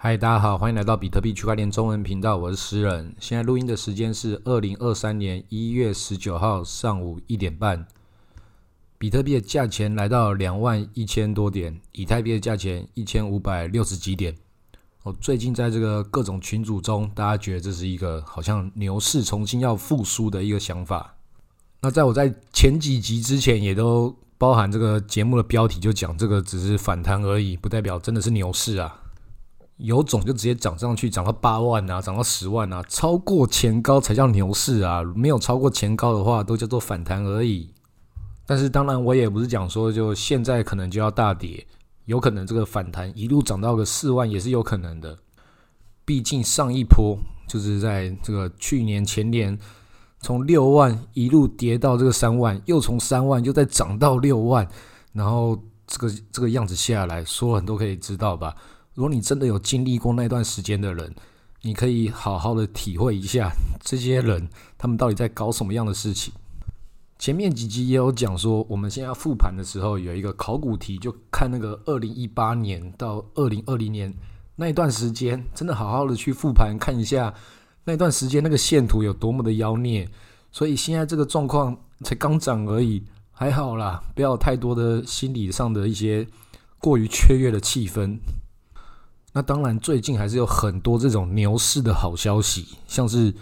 嗨，大家好，欢迎来到比特币区块链中文频道，我是诗人。现在录音的时间是二零二三年一月十九号上午一点半。比特币的价钱来到两万一千多点，以太币的价钱一千五百六十几点。哦，最近在这个各种群组中，大家觉得这是一个好像牛市重新要复苏的一个想法。那在我在前几集之前，也都包含这个节目的标题，就讲这个只是反弹而已，不代表真的是牛市啊。有种就直接涨上去，涨到八万啊，涨到十万啊，超过前高才叫牛市啊！没有超过前高的话，都叫做反弹而已。但是当然，我也不是讲说就现在可能就要大跌，有可能这个反弹一路涨到个四万也是有可能的。毕竟上一波就是在这个去年前年，从六万一路跌到这个三万，又从三万又再涨到六万，然后这个这个样子下来，所有人都可以知道吧。如果你真的有经历过那段时间的人，你可以好好的体会一下 这些人他们到底在搞什么样的事情。前面几集也有讲说，我们现在复盘的时候有一个考古题，就看那个二零一八年到二零二零年那一段时间，真的好好的去复盘看一下那段时间那个线图有多么的妖孽。所以现在这个状况才刚涨而已，还好啦，不要太多的心理上的一些过于雀跃的气氛。那当然，最近还是有很多这种牛市的好消息，像是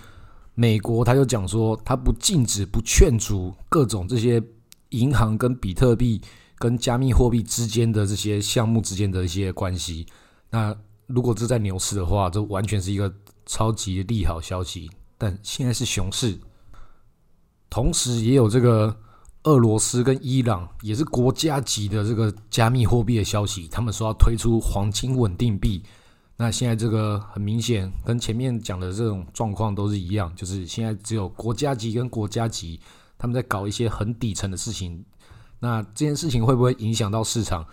美国，他就讲说，他不禁止、不劝阻各种这些银行跟比特币、跟加密货币之间的这些项目之间的一些关系。那如果这在牛市的话，这完全是一个超级利好消息。但现在是熊市，同时也有这个。俄罗斯跟伊朗也是国家级的这个加密货币的消息，他们说要推出黄金稳定币。那现在这个很明显，跟前面讲的这种状况都是一样，就是现在只有国家级跟国家级他们在搞一些很底层的事情。那这件事情会不会影响到市场，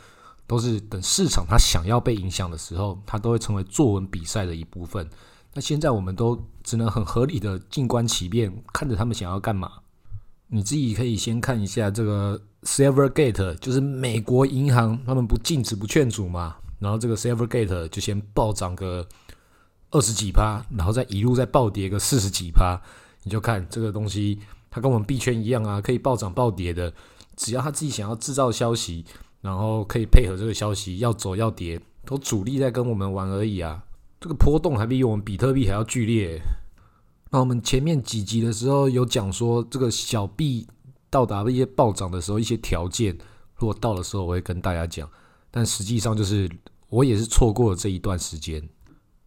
都是等市场它想要被影响的时候，它都会成为作文比赛的一部分。那现在我们都只能很合理的静观其变，看着他们想要干嘛。你自己可以先看一下这个 Silvergate，就是美国银行，他们不禁止不劝阻嘛，然后这个 Silvergate 就先暴涨个二十几趴，然后再一路再暴跌个四十几趴，你就看这个东西，它跟我们币圈一样啊，可以暴涨暴跌的，只要他自己想要制造消息，然后可以配合这个消息要走要跌，都主力在跟我们玩而已啊，这个波动还比我们比特币还要剧烈。那我们前面几集的时候有讲说，这个小币到达一些暴涨的时候，一些条件，如果到的时候，我会跟大家讲。但实际上就是我也是错过了这一段时间。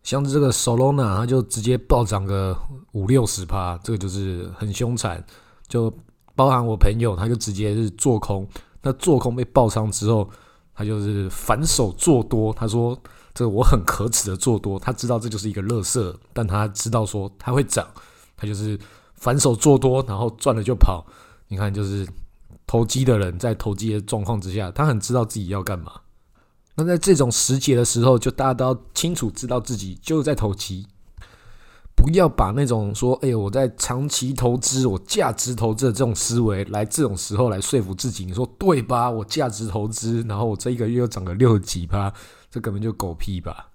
像这个 Solana，它就直接暴涨个五六十趴，这个就是很凶残。就包含我朋友，他就直接是做空，那做空被爆仓之后，他就是反手做多，他说。这我很可耻的做多，他知道这就是一个乐色，但他知道说它会涨，他就是反手做多，然后赚了就跑。你看，就是投机的人在投机的状况之下，他很知道自己要干嘛。那在这种时节的时候，就大家都要清楚知道自己就是在投机，不要把那种说“哎呦，我在长期投资，我价值投资”的这种思维来这种时候来说服自己。你说对吧？我价值投资，然后我这一个月又涨个六几趴。这根本就狗屁吧！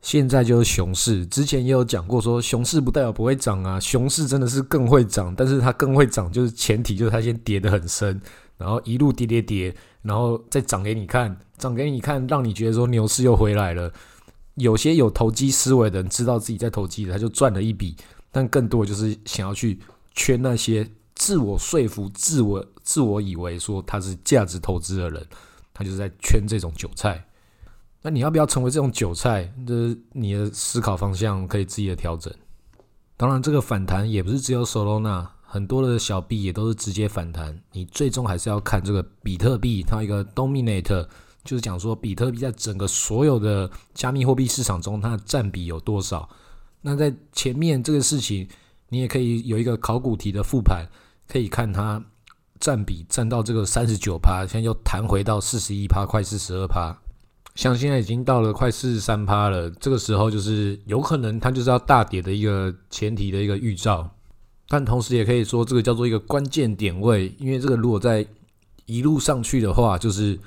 现在就是熊市，之前也有讲过，说熊市不代表不会涨啊，熊市真的是更会涨，但是它更会涨，就是前提就是它先跌得很深，然后一路跌跌跌，然后再涨给你看，涨给你看，让你觉得说牛市又回来了。有些有投机思维的人知道自己在投机，他就赚了一笔，但更多就是想要去圈那些自我说服、自我自我以为说他是价值投资的人，他就是在圈这种韭菜。那你要不要成为这种韭菜？这你的思考方向可以自己的调整。当然，这个反弹也不是只有 Solana，很多的小币也都是直接反弹。你最终还是要看这个比特币，它一个 Dominate，就是讲说比特币在整个所有的加密货币市场中，它的占比有多少。那在前面这个事情，你也可以有一个考古题的复盘，可以看它占比占到这个三十九趴，现在又弹回到四十一趴，快四十二趴。像现在已经到了快四十三趴了，这个时候就是有可能它就是要大跌的一个前提的一个预兆，但同时也可以说这个叫做一个关键点位，因为这个如果在一路上去的话，就是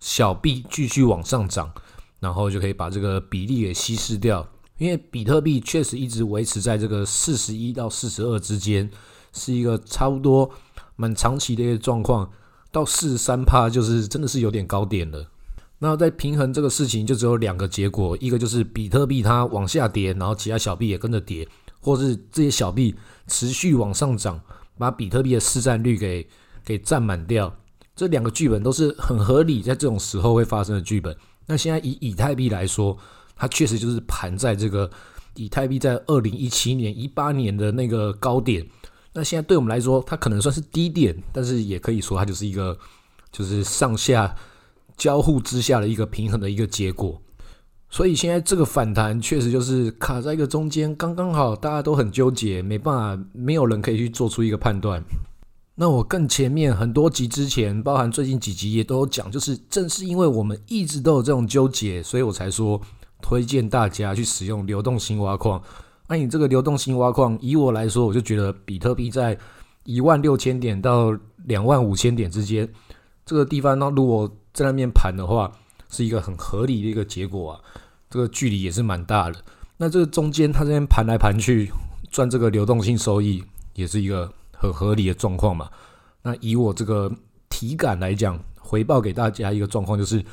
小币继续往上涨，然后就可以把这个比例给稀释掉。因为比特币确实一直维持在这个四十一到四十二之间，是一个差不多蛮长期的一个状况。到四十三趴就是真的是有点高点了。那在平衡这个事情，就只有两个结果：一个就是比特币它往下跌，然后其他小币也跟着跌；或是这些小币持续往上涨，把比特币的市占率给给占满掉。这两个剧本都是很合理，在这种时候会发生的剧本。那现在以以太币来说，它确实就是盘在这个以太币在二零一七年、一八年的那个高点。那现在对我们来说，它可能算是低点，但是也可以说它就是一个就是上下。交互之下的一个平衡的一个结果，所以现在这个反弹确实就是卡在一个中间，刚刚好，大家都很纠结，没办法，没有人可以去做出一个判断。那我更前面很多集之前，包含最近几集也都有讲，就是正是因为我们一直都有这种纠结，所以我才说推荐大家去使用流动性挖矿。那你这个流动性挖矿，以我来说，我就觉得比特币在一万六千点到两万五千点之间这个地方，那如果在那边盘的话，是一个很合理的一个结果啊。这个距离也是蛮大的。那这个中间它这边盘来盘去赚这个流动性收益，也是一个很合理的状况嘛。那以我这个体感来讲，回报给大家一个状况就是，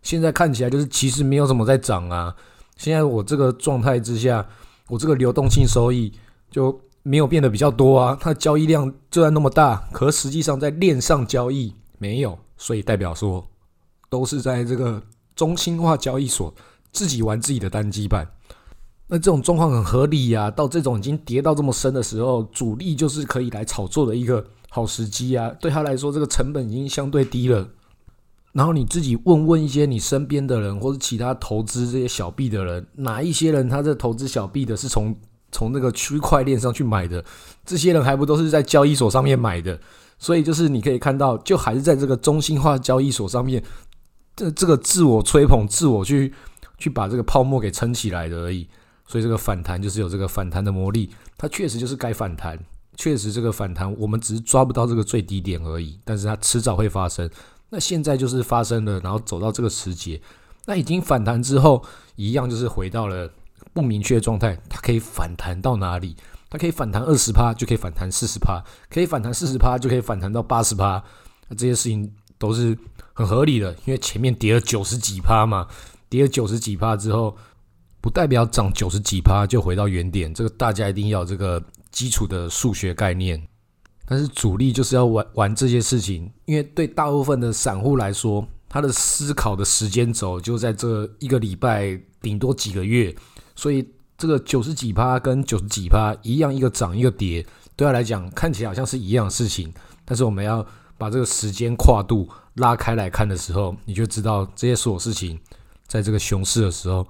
现在看起来就是其实没有什么在涨啊。现在我这个状态之下，我这个流动性收益就没有变得比较多啊。它交易量就然那么大，可实际上在链上交易没有，所以代表说。都是在这个中心化交易所自己玩自己的单机版，那这种状况很合理呀。到这种已经跌到这么深的时候，主力就是可以来炒作的一个好时机啊。对他来说，这个成本已经相对低了。然后你自己问问一些你身边的人，或者其他投资这些小币的人，哪一些人他在投资小币的是从从那个区块链上去买的？这些人还不都是在交易所上面买的？所以就是你可以看到，就还是在这个中心化交易所上面。这这个自我吹捧，自我去去把这个泡沫给撑起来的而已，所以这个反弹就是有这个反弹的魔力，它确实就是该反弹，确实这个反弹我们只是抓不到这个最低点而已，但是它迟早会发生。那现在就是发生了，然后走到这个时节，那已经反弹之后，一样就是回到了不明确的状态，它可以反弹到哪里？它可以反弹二十趴，就可以反弹四十趴，可以反弹四十趴，就可以反弹到八十趴，那这些事情都是。很合理的，因为前面跌了九十几趴嘛，跌了九十几趴之后，不代表涨九十几趴就回到原点，这个大家一定要这个基础的数学概念。但是主力就是要玩玩这些事情，因为对大部分的散户来说，他的思考的时间轴就在这一个礼拜，顶多几个月，所以这个九十几趴跟九十几趴一样，一个涨一个跌，对他来讲看起来好像是一样的事情，但是我们要把这个时间跨度。拉开来看的时候，你就知道这些所有事情，在这个熊市的时候，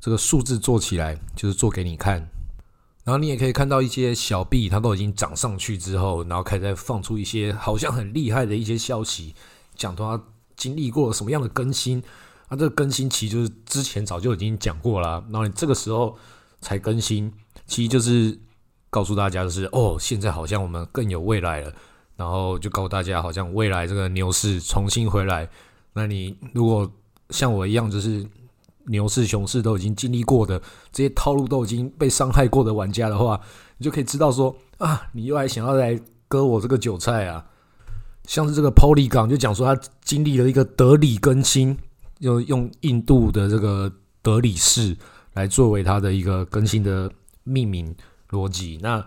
这个数字做起来就是做给你看。然后你也可以看到一些小币，它都已经涨上去之后，然后开始放出一些好像很厉害的一些消息，讲它经历过什么样的更新。啊，这个更新其实就是之前早就已经讲过了，然后你这个时候才更新，其实就是告诉大家就是哦，现在好像我们更有未来了。然后就告诉大家，好像未来这个牛市重新回来。那你如果像我一样，就是牛市、熊市都已经经历过的这些套路都已经被伤害过的玩家的话，你就可以知道说啊，你又还想要来割我这个韭菜啊？像是这个 Poly 港就讲说，他经历了一个德里更新，用用印度的这个德里市来作为它的一个更新的命名逻辑。那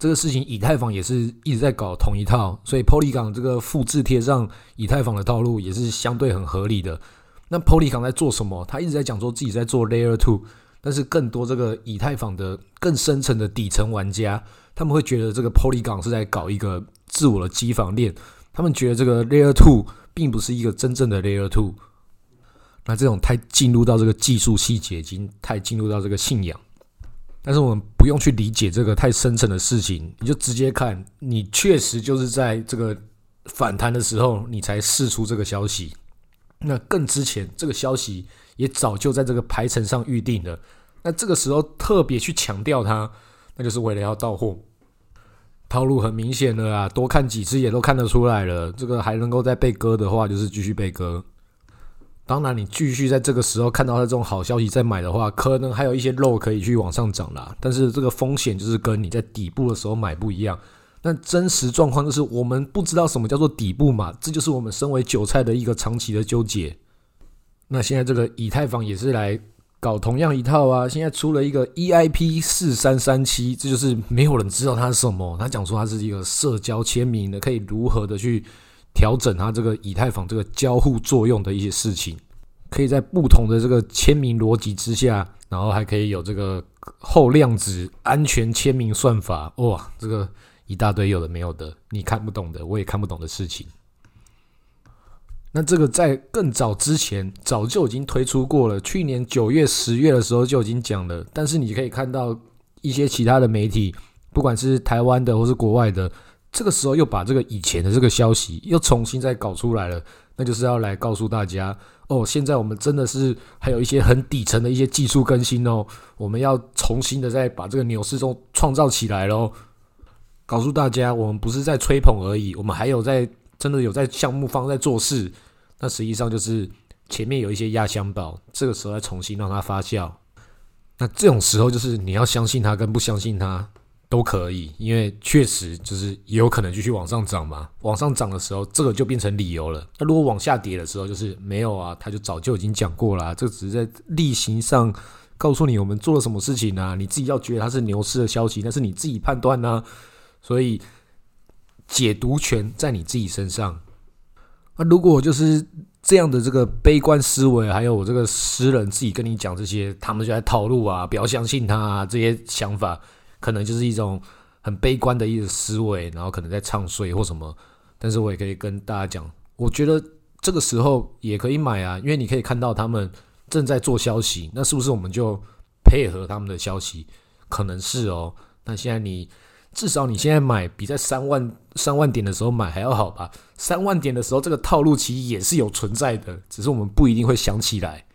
这个事情，以太坊也是一直在搞同一套，所以 Polygon 这个复制贴上以太坊的套路也是相对很合理的。那 Polygon 在做什么？他一直在讲说自己在做 Layer Two，但是更多这个以太坊的更深层的底层玩家，他们会觉得这个 Polygon 是在搞一个自我的机房链，他们觉得这个 Layer Two 并不是一个真正的 Layer Two。那这种太进入到这个技术细节，已经太进入到这个信仰。但是我们不用去理解这个太深层的事情，你就直接看，你确实就是在这个反弹的时候，你才释出这个消息。那更之前，这个消息也早就在这个排程上预定了。那这个时候特别去强调它，那就是为了要到货。套路很明显的啊，多看几次也都看得出来了。这个还能够再被割的话，就是继续被割。当然，你继续在这个时候看到它这种好消息再买的话，可能还有一些肉可以去往上涨啦。但是这个风险就是跟你在底部的时候买不一样。那真实状况就是我们不知道什么叫做底部嘛，这就是我们身为韭菜的一个长期的纠结。那现在这个以太坊也是来搞同样一套啊，现在出了一个 EIP 四三三七，这就是没有人知道它是什么。他讲说它是一个社交签名的，可以如何的去。调整它这个以太坊这个交互作用的一些事情，可以在不同的这个签名逻辑之下，然后还可以有这个后量子安全签名算法，哇，这个一大堆有的没有的，你看不懂的，我也看不懂的事情。那这个在更早之前早就已经推出过了，去年九月、十月的时候就已经讲了，但是你可以看到一些其他的媒体，不管是台湾的或是国外的。这个时候又把这个以前的这个消息又重新再搞出来了，那就是要来告诉大家哦，现在我们真的是还有一些很底层的一些技术更新哦，我们要重新的再把这个牛市中创造起来喽。告诉大家，我们不是在吹捧而已，我们还有在真的有在项目方在做事。那实际上就是前面有一些压箱宝，这个时候再重新让它发酵。那这种时候就是你要相信它跟不相信它。都可以，因为确实就是也有可能继续往上涨嘛。往上涨的时候，这个就变成理由了。那如果往下跌的时候，就是没有啊，他就早就已经讲过了。这只是在例行上告诉你我们做了什么事情啊。你自己要觉得它是牛市的消息，那是你自己判断呢。所以解读权在你自己身上。那如果就是这样的这个悲观思维，还有我这个诗人自己跟你讲这些，他们就在套路啊，不要相信他啊、这些想法。可能就是一种很悲观的一个思维，然后可能在唱衰或什么。但是我也可以跟大家讲，我觉得这个时候也可以买啊，因为你可以看到他们正在做消息，那是不是我们就配合他们的消息？可能是哦。那现在你至少你现在买比在三万三万点的时候买还要好吧？三万点的时候这个套路其实也是有存在的，只是我们不一定会想起来。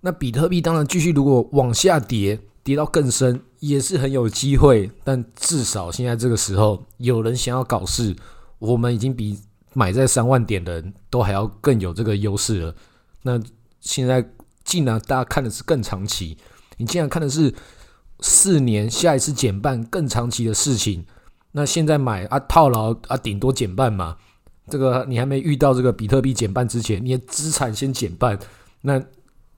那比特币当然继续如果往下跌。跌到更深也是很有机会，但至少现在这个时候有人想要搞事，我们已经比买在三万点的人都还要更有这个优势了。那现在既然大家看的是更长期，你既然看的是四年下一次减半更长期的事情，那现在买啊套牢啊顶多减半嘛。这个你还没遇到这个比特币减半之前，你的资产先减半，那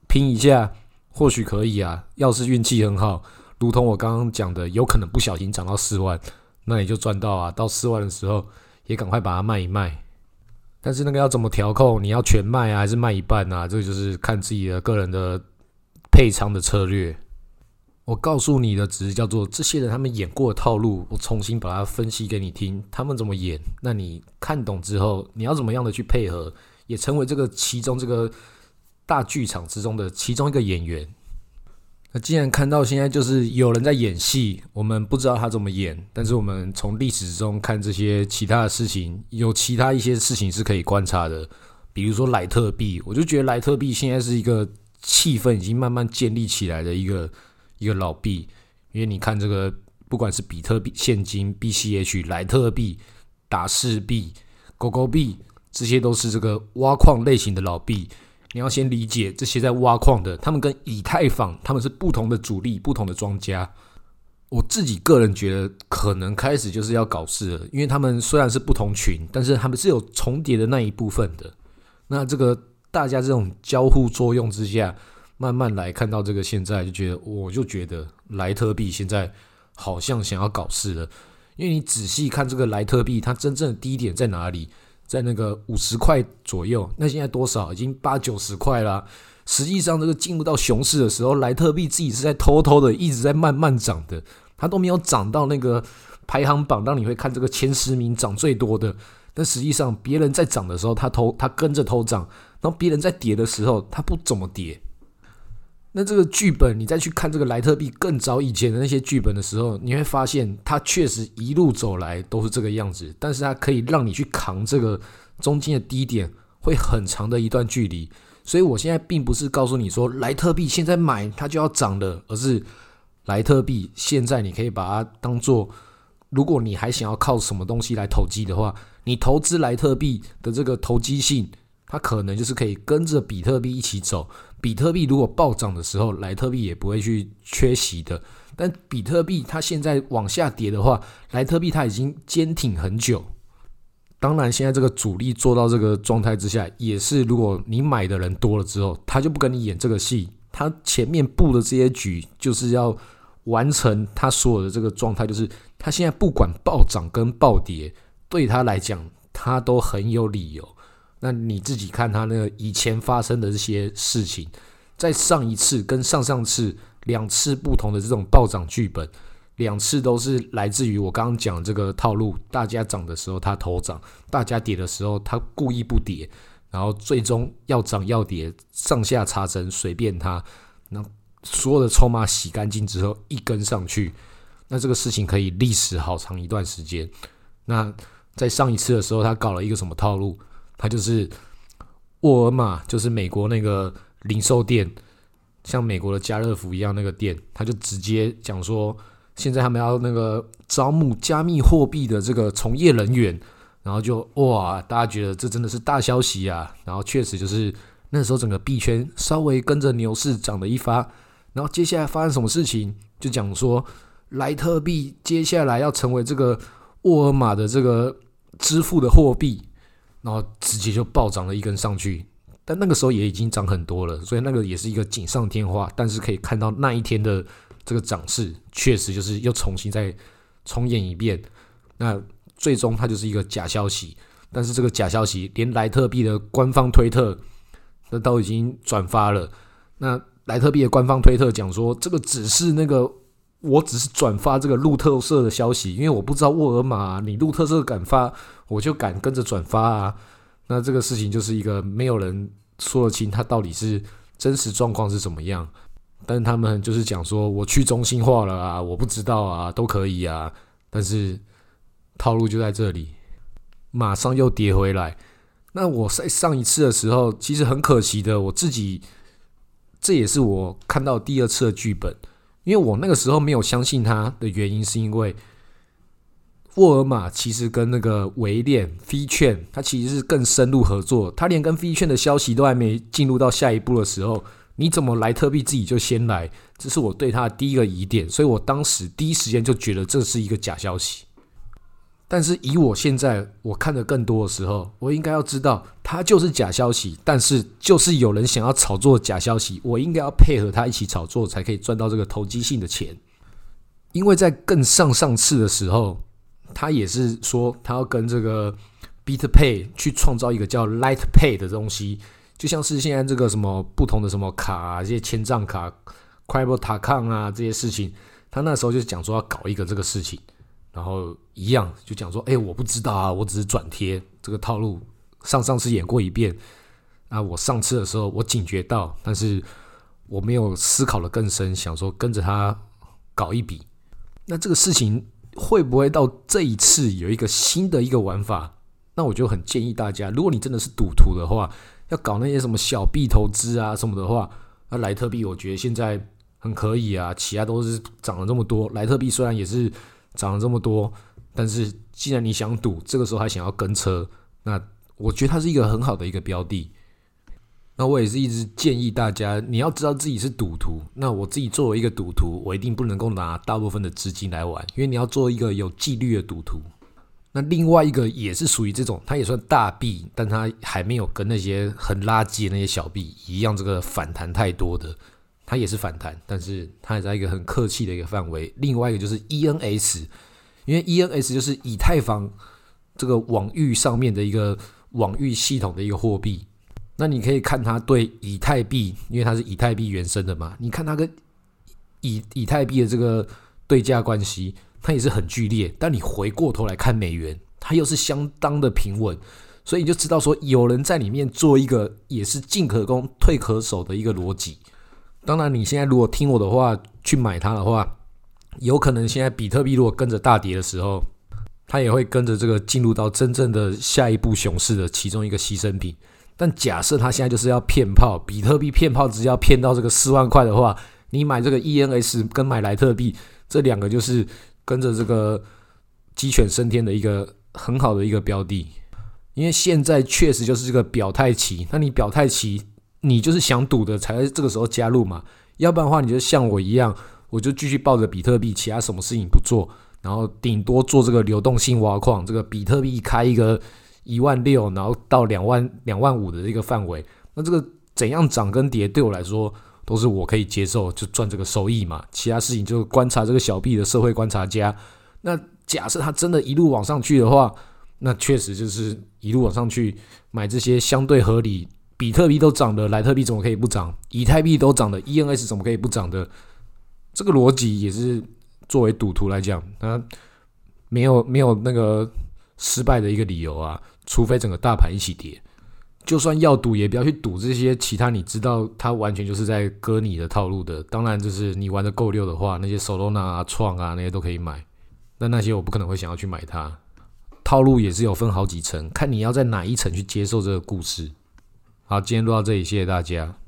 拼一下。或许可以啊，要是运气很好，如同我刚刚讲的，有可能不小心涨到四万，那你就赚到啊。到四万的时候，也赶快把它卖一卖。但是那个要怎么调控？你要全卖啊，还是卖一半啊？这个就是看自己的个人的配仓的策略。我告诉你的只是叫做这些人他们演过的套路，我重新把它分析给你听，他们怎么演？那你看懂之后，你要怎么样的去配合，也成为这个其中这个。大剧场之中的其中一个演员，那既然看到现在就是有人在演戏，我们不知道他怎么演，但是我们从历史中看这些其他的事情，有其他一些事情是可以观察的。比如说莱特币，我就觉得莱特币现在是一个气氛已经慢慢建立起来的一个一个老币，因为你看这个，不管是比特币现金、BCH、莱特币、达士币、狗狗币，这些都是这个挖矿类型的老币。你要先理解这些在挖矿的，他们跟以太坊他们是不同的主力、不同的庄家。我自己个人觉得，可能开始就是要搞事了，因为他们虽然是不同群，但是他们是有重叠的那一部分的。那这个大家这种交互作用之下，慢慢来看到这个现在，就觉得我就觉得莱特币现在好像想要搞事了，因为你仔细看这个莱特币，它真正的低点在哪里？在那个五十块左右，那现在多少？已经八九十块了。实际上，这个进入到熊市的时候，莱特币自己是在偷偷的一直在慢慢涨的，它都没有涨到那个排行榜，当你会看这个前十名涨最多的。但实际上，别人在涨的时候，它偷，它跟着偷涨；然后别人在跌的时候，它不怎么跌。那这个剧本，你再去看这个莱特币更早以前的那些剧本的时候，你会发现它确实一路走来都是这个样子，但是它可以让你去扛这个中间的低点，会很长的一段距离。所以我现在并不是告诉你说莱特币现在买它就要涨了，而是莱特币现在你可以把它当做，如果你还想要靠什么东西来投机的话，你投资莱特币的这个投机性它可能就是可以跟着比特币一起走。比特币如果暴涨的时候，莱特币也不会去缺席的。但比特币它现在往下跌的话，莱特币它已经坚挺很久。当然，现在这个主力做到这个状态之下，也是如果你买的人多了之后，他就不跟你演这个戏。他前面布的这些局，就是要完成他所有的这个状态，就是他现在不管暴涨跟暴跌，对他来讲，他都很有理由。那你自己看他那个以前发生的这些事情，在上一次跟上上次两次不同的这种暴涨剧本，两次都是来自于我刚刚讲这个套路：大家涨的时候他头涨，大家跌的时候他故意不跌，然后最终要涨要跌，上下插针随便他，那所有的筹码洗干净之后一根上去，那这个事情可以历史好长一段时间。那在上一次的时候，他搞了一个什么套路？他就是沃尔玛，就是美国那个零售店，像美国的家乐福一样那个店，他就直接讲说，现在他们要那个招募加密货币的这个从业人员，然后就哇，大家觉得这真的是大消息啊！然后确实就是那时候整个币圈稍微跟着牛市涨了一发，然后接下来发生什么事情，就讲说莱特币接下来要成为这个沃尔玛的这个支付的货币。然后直接就暴涨了一根上去，但那个时候也已经涨很多了，所以那个也是一个锦上添花。但是可以看到那一天的这个涨势，确实就是又重新再重演一遍。那最终它就是一个假消息，但是这个假消息连莱特币的官方推特那都已经转发了。那莱特币的官方推特讲说，这个只是那个。我只是转发这个路特社的消息，因为我不知道沃尔玛，你路特社敢发，我就敢跟着转发啊。那这个事情就是一个没有人说得清，它到底是真实状况是怎么样。但他们就是讲说，我去中心化了啊，我不知道啊，都可以啊。但是套路就在这里，马上又跌回来。那我在上一次的时候，其实很可惜的，我自己这也是我看到第二次的剧本。因为我那个时候没有相信他的原因，是因为沃尔玛其实跟那个维链 f 券，它其实是更深入合作。他连跟 f 券的消息都还没进入到下一步的时候，你怎么来特币自己就先来？这是我对他的第一个疑点，所以我当时第一时间就觉得这是一个假消息。但是以我现在我看的更多的时候，我应该要知道它就是假消息。但是就是有人想要炒作假消息，我应该要配合他一起炒作，才可以赚到这个投机性的钱。因为在更上上次的时候，他也是说他要跟这个 BitPay 去创造一个叫 LightPay 的东西，就像是现在这个什么不同的什么卡，这些千账卡、c r y p t o t a c o n 啊这些事情，他那时候就讲说要搞一个这个事情。然后一样就讲说，哎，我不知道啊，我只是转贴这个套路，上上次演过一遍。啊，我上次的时候我警觉到，但是我没有思考的更深，想说跟着他搞一笔。那这个事情会不会到这一次有一个新的一个玩法？那我就很建议大家，如果你真的是赌徒的话，要搞那些什么小币投资啊什么的话，那莱特币我觉得现在很可以啊，其他都是涨了这么多，莱特币虽然也是。涨了这么多，但是既然你想赌，这个时候还想要跟车，那我觉得它是一个很好的一个标的。那我也是一直建议大家，你要知道自己是赌徒。那我自己作为一个赌徒，我一定不能够拿大部分的资金来玩，因为你要做一个有纪律的赌徒。那另外一个也是属于这种，它也算大币，但它还没有跟那些很垃圾的那些小币一样，这个反弹太多的。它也是反弹，但是它也在一个很客气的一个范围。另外一个就是 ENS，因为 ENS 就是以太坊这个网域上面的一个网域系统的一个货币。那你可以看它对以太币，因为它是以太币原生的嘛，你看它跟以以太币的这个对价关系，它也是很剧烈。但你回过头来看美元，它又是相当的平稳，所以你就知道说有人在里面做一个也是进可攻退可守的一个逻辑。当然，你现在如果听我的话去买它的话，有可能现在比特币如果跟着大跌的时候，它也会跟着这个进入到真正的下一步熊市的其中一个牺牲品。但假设它现在就是要骗炮，比特币骗炮只要骗到这个四万块的话，你买这个 ENS 跟买莱特币这两个就是跟着这个鸡犬升天的一个很好的一个标的。因为现在确实就是这个表态期，那你表态期，你就是想赌的才这个时候加入嘛，要不然的话，你就像我一样，我就继续抱着比特币，其他什么事情不做，然后顶多做这个流动性挖矿，这个比特币开一个一万六，然后到两万两万五的这个范围，那这个怎样涨跟跌对我来说都是我可以接受，就赚这个收益嘛，其他事情就观察这个小币的社会观察家。那假设它真的一路往上去的话，那确实就是一路往上去买这些相对合理，比特币都涨的，莱特币怎么可以不涨？以太币都涨的，ENS 怎么可以不涨的？这个逻辑也是作为赌徒来讲，那没有没有那个失败的一个理由啊，除非整个大盘一起跌。就算要赌，也不要去赌这些其他你知道它完全就是在割你的套路的。当然，就是你玩的够溜的话，那些 Solana 啊、创啊那些都可以买。那那些我不可能会想要去买它。套路也是有分好几层，看你要在哪一层去接受这个故事。好，今天录到这里，谢谢大家。